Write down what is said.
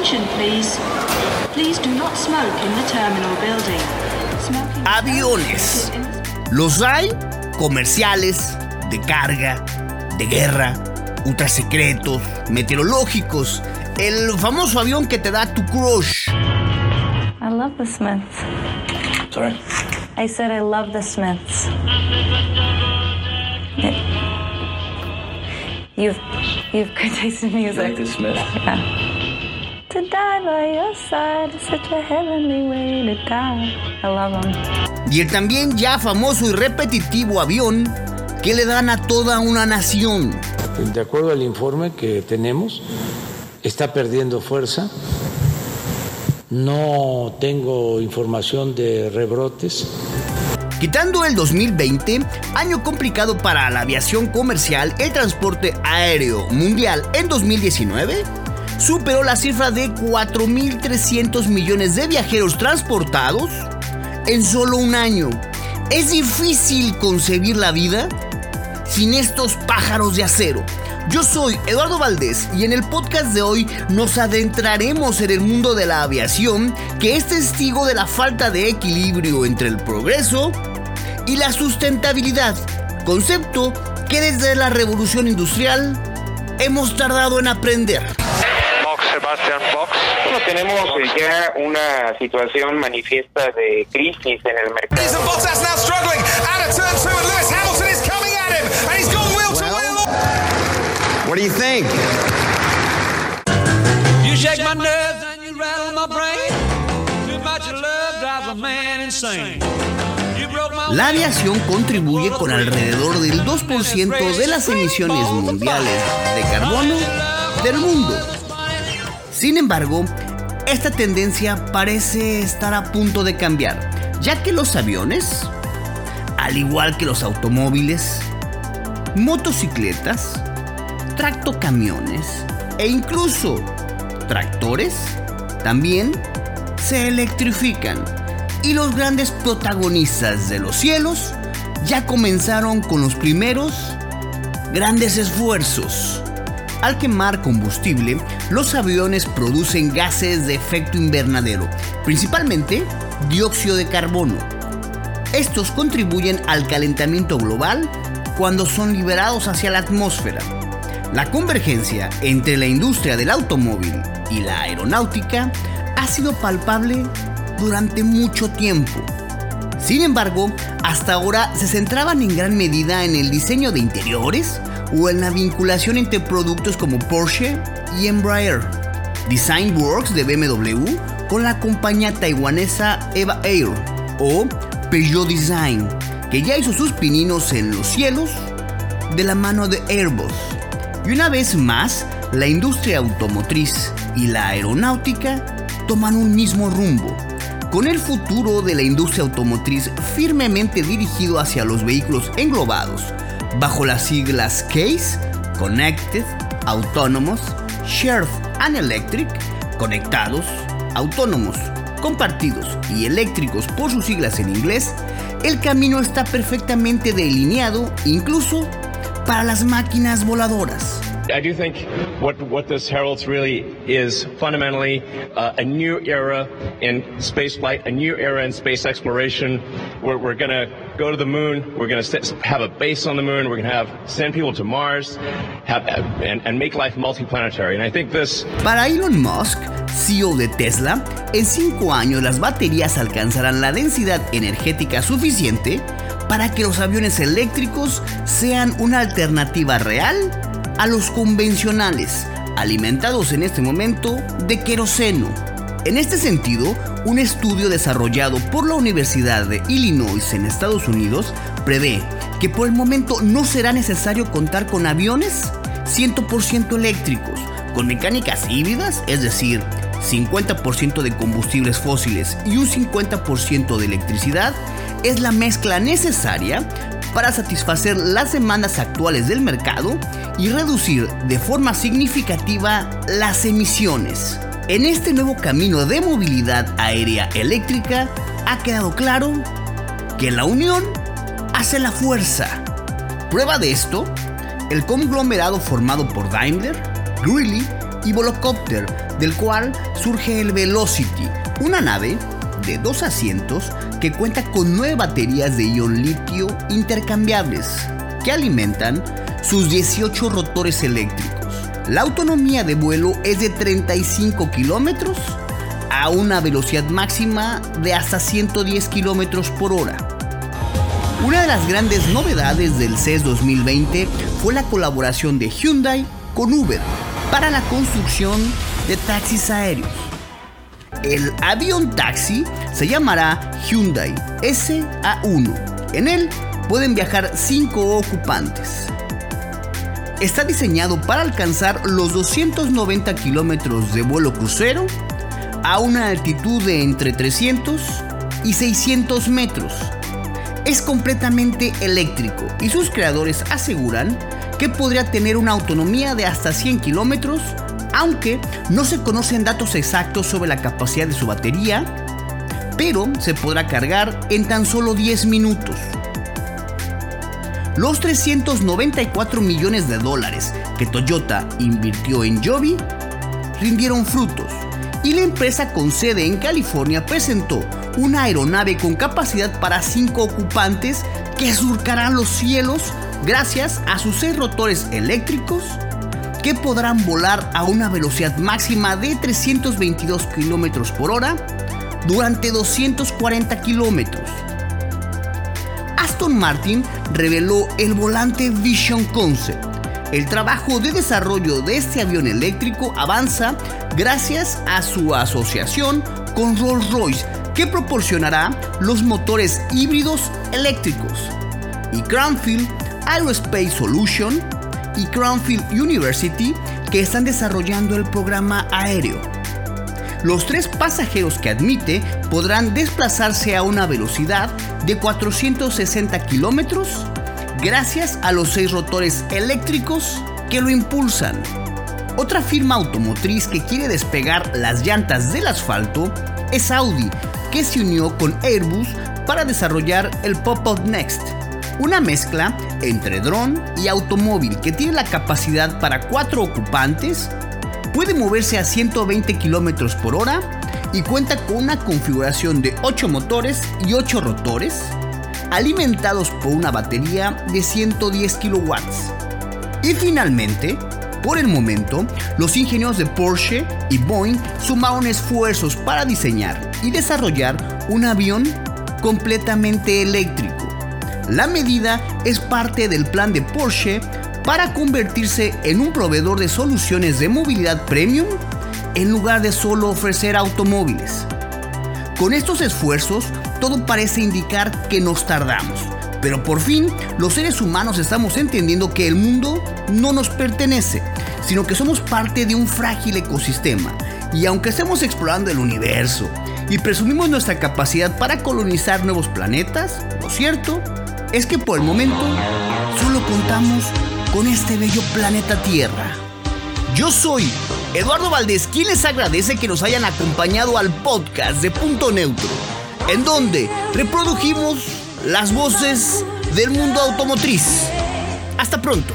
Attention, please. Please do not smoke in the terminal building. Smoking Aviones. Los hay comerciales, de carga, de guerra, ultrasecretos, meteorológicos. El famoso avión que te da tu crush. I love the Smiths. Sorry? I said I love the Smiths. You've you've good taste in music. Like the Smith. Yeah. To die by your side is such a heavenly way to die. I love them. Y el también ya famoso y repetitivo avión que le dan a toda una nación. De acuerdo al informe que tenemos, está perdiendo fuerza. No tengo información de rebrotes. Quitando el 2020, año complicado para la aviación comercial, el transporte aéreo mundial en 2019 superó la cifra de 4.300 millones de viajeros transportados en solo un año. Es difícil concebir la vida sin estos pájaros de acero. Yo soy Eduardo Valdés y en el podcast de hoy nos adentraremos en el mundo de la aviación que es testigo de la falta de equilibrio entre el progreso y la sustentabilidad, concepto que desde la revolución industrial hemos tardado en aprender. Bueno, tenemos eh, ya una situación manifiesta de crisis en el mercado. What do you think? You shake my nerves and you rattle my brain. Too much love drives a man insane. You broke my La aviación contribuye con alrededor del 2% de las emisiones mundiales de carbono del mundo. Sin embargo, esta tendencia parece estar a punto de cambiar, ya que los aviones, al igual que los automóviles, motocicletas, tractocamiones e incluso tractores, también se electrifican. Y los grandes protagonistas de los cielos ya comenzaron con los primeros grandes esfuerzos. Al quemar combustible, los aviones producen gases de efecto invernadero, principalmente dióxido de carbono. Estos contribuyen al calentamiento global cuando son liberados hacia la atmósfera. La convergencia entre la industria del automóvil y la aeronáutica ha sido palpable durante mucho tiempo. Sin embargo, hasta ahora se centraban en gran medida en el diseño de interiores o en la vinculación entre productos como Porsche y Embraer. Design Works de BMW con la compañía taiwanesa Eva Air o Peugeot Design, que ya hizo sus pininos en los cielos de la mano de Airbus. Y una vez más, la industria automotriz y la aeronáutica toman un mismo rumbo, con el futuro de la industria automotriz firmemente dirigido hacia los vehículos englobados, bajo las siglas CASE, Connected, Autonomous, Shared and Electric, conectados, autónomos, compartidos y eléctricos por sus siglas en inglés, el camino está perfectamente delineado incluso para las máquinas voladoras. I do think what what this heralds really is fundamentally uh, a new era in space flight, a new era in space exploration. We're, we're going to go to the moon. We're going to have a base on the moon. We're going to have send people to Mars, have and, and make life multiplanetary. And I think this. Para Elon Musk, CEO de Tesla, en cinco años las baterías alcanzarán la densidad energética suficiente para que los aviones eléctricos sean una alternativa real a los convencionales, alimentados en este momento de queroseno. En este sentido, un estudio desarrollado por la Universidad de Illinois en Estados Unidos prevé que por el momento no será necesario contar con aviones 100% eléctricos, con mecánicas híbridas, es decir, 50% de combustibles fósiles y un 50% de electricidad, es la mezcla necesaria para satisfacer las demandas actuales del mercado y reducir de forma significativa las emisiones. En este nuevo camino de movilidad aérea eléctrica ha quedado claro que la unión hace la fuerza. Prueba de esto, el conglomerado formado por Daimler, Greeley y Volocopter, del cual surge el Velocity, una nave de dos asientos que cuenta con nueve baterías de ion litio intercambiables que alimentan sus 18 rotores eléctricos. La autonomía de vuelo es de 35 kilómetros a una velocidad máxima de hasta 110 kilómetros por hora. Una de las grandes novedades del CES 2020 fue la colaboración de Hyundai con Uber para la construcción de taxis aéreos. El avión taxi se llamará Hyundai SA1. En él pueden viajar 5 ocupantes. Está diseñado para alcanzar los 290 kilómetros de vuelo crucero a una altitud de entre 300 y 600 metros. Es completamente eléctrico y sus creadores aseguran que podría tener una autonomía de hasta 100 kilómetros, aunque no se conocen datos exactos sobre la capacidad de su batería, pero se podrá cargar en tan solo 10 minutos. Los 394 millones de dólares que Toyota invirtió en Joby rindieron frutos y la empresa con sede en California presentó una aeronave con capacidad para 5 ocupantes que surcarán los cielos gracias a sus seis rotores eléctricos que podrán volar a una velocidad máxima de 322 km por hora durante 240 kilómetros. Martin reveló el volante Vision Concept. El trabajo de desarrollo de este avión eléctrico avanza gracias a su asociación con Rolls-Royce, que proporcionará los motores híbridos eléctricos. Y Cranfield Aerospace Solution y Cranfield University, que están desarrollando el programa aéreo. Los tres pasajeros que admite podrán desplazarse a una velocidad de 460 kilómetros gracias a los seis rotores eléctricos que lo impulsan. Otra firma automotriz que quiere despegar las llantas del asfalto es Audi, que se unió con Airbus para desarrollar el Pop-Up Next, una mezcla entre dron y automóvil que tiene la capacidad para cuatro ocupantes, puede moverse a 120 km por hora y cuenta con una configuración de 8 motores y 8 rotores, alimentados por una batería de 110 kW. Y finalmente, por el momento, los ingenieros de Porsche y Boeing sumaron esfuerzos para diseñar y desarrollar un avión completamente eléctrico. La medida es parte del plan de Porsche para convertirse en un proveedor de soluciones de movilidad premium en lugar de solo ofrecer automóviles. Con estos esfuerzos, todo parece indicar que nos tardamos, pero por fin los seres humanos estamos entendiendo que el mundo no nos pertenece, sino que somos parte de un frágil ecosistema. Y aunque estemos explorando el universo y presumimos nuestra capacidad para colonizar nuevos planetas, lo cierto es que por el momento solo contamos con este bello planeta Tierra. Yo soy Eduardo Valdés, quien les agradece que nos hayan acompañado al podcast de Punto Neutro, en donde reprodujimos las voces del mundo automotriz. Hasta pronto.